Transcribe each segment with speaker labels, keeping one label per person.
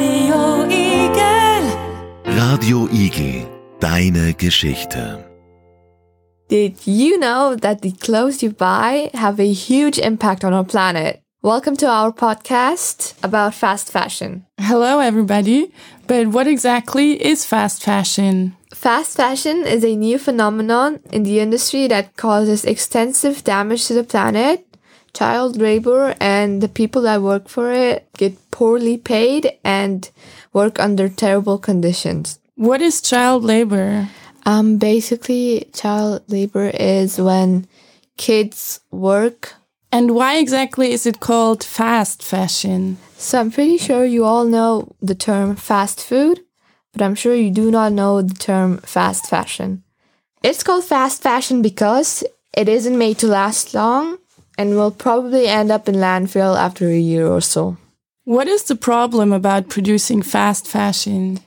Speaker 1: Radio Igel.
Speaker 2: Radio Igel, deine Geschichte.
Speaker 3: Did you know that the clothes you buy have a huge impact on our planet? Welcome to our podcast about fast fashion.
Speaker 4: Hello, everybody. But what exactly is fast fashion?
Speaker 3: Fast fashion is a new phenomenon in the industry that causes extensive damage to the planet. Child labor and the people that work for it get poorly paid and work under terrible conditions.
Speaker 4: What is child labor?
Speaker 3: Um, basically, child labor is when kids work.
Speaker 4: And why exactly is it called fast fashion?
Speaker 3: So I'm pretty sure you all know the term fast food, but I'm sure you do not know the term fast fashion. It's called fast fashion because it isn't made to last long and will probably end up in landfill after a year or so.
Speaker 4: What is the problem about producing fast fashion?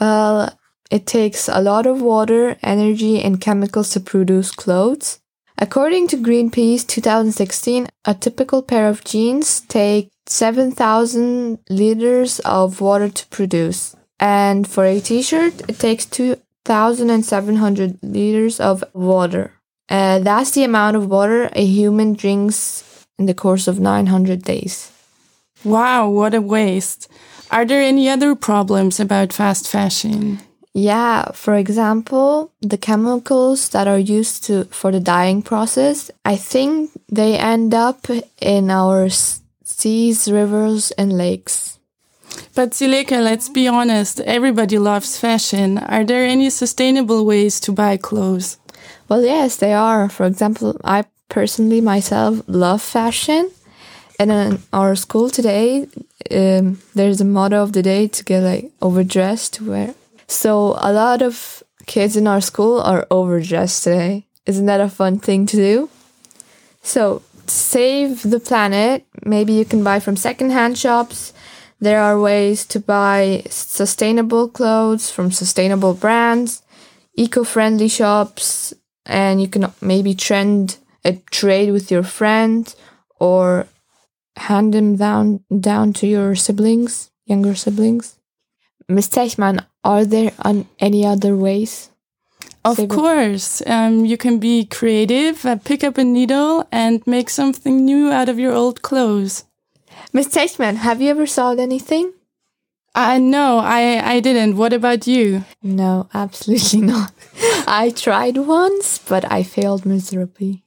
Speaker 3: Well, it takes a lot of water, energy, and chemicals to produce clothes. According to Greenpeace 2016, a typical pair of jeans take 7,000 liters of water to produce. And for a t-shirt, it takes 2,700 liters of water. Uh, that's the amount of water a human drinks in the course of 900 days.
Speaker 4: Wow, what a waste. Are there any other problems about fast fashion?
Speaker 3: Yeah, for example, the chemicals that are used to for the dyeing process, I think they end up in our seas, rivers, and lakes.
Speaker 4: But Zileka, let's be honest, everybody loves fashion. Are there any sustainable ways to buy clothes?
Speaker 3: Well, yes, they are. For example, I personally myself love fashion. And in our school today, um, there's a motto of the day to get like overdressed to wear. So a lot of kids in our school are overdressed today. Isn't that a fun thing to do? So save the planet, maybe you can buy from secondhand shops. There are ways to buy sustainable clothes from sustainable brands, eco-friendly shops, and you can maybe trend a trade with your friend or hand them down down to your siblings, younger siblings. Ms. Zechmann, are there an, any other ways?
Speaker 4: Of
Speaker 3: Save
Speaker 4: course, um, you can be creative, uh, pick up a needle, and make something new out of your old clothes.
Speaker 3: Ms. Zechmann, have you ever sold anything?
Speaker 4: Uh, no, I, I didn't. What about you?
Speaker 3: No, absolutely not. I tried once, but I failed miserably.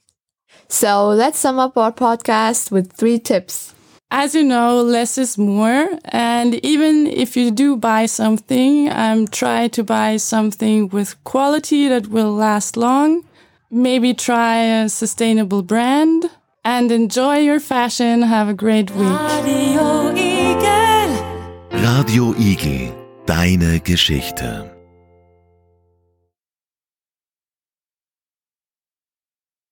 Speaker 3: So let's sum up our podcast with three tips.
Speaker 4: As you know, less is more. And even if you do buy something, um, try to buy something with quality that will last long. Maybe try a sustainable brand and enjoy your fashion. Have a great week.
Speaker 2: Radio Igel. Deine Geschichte.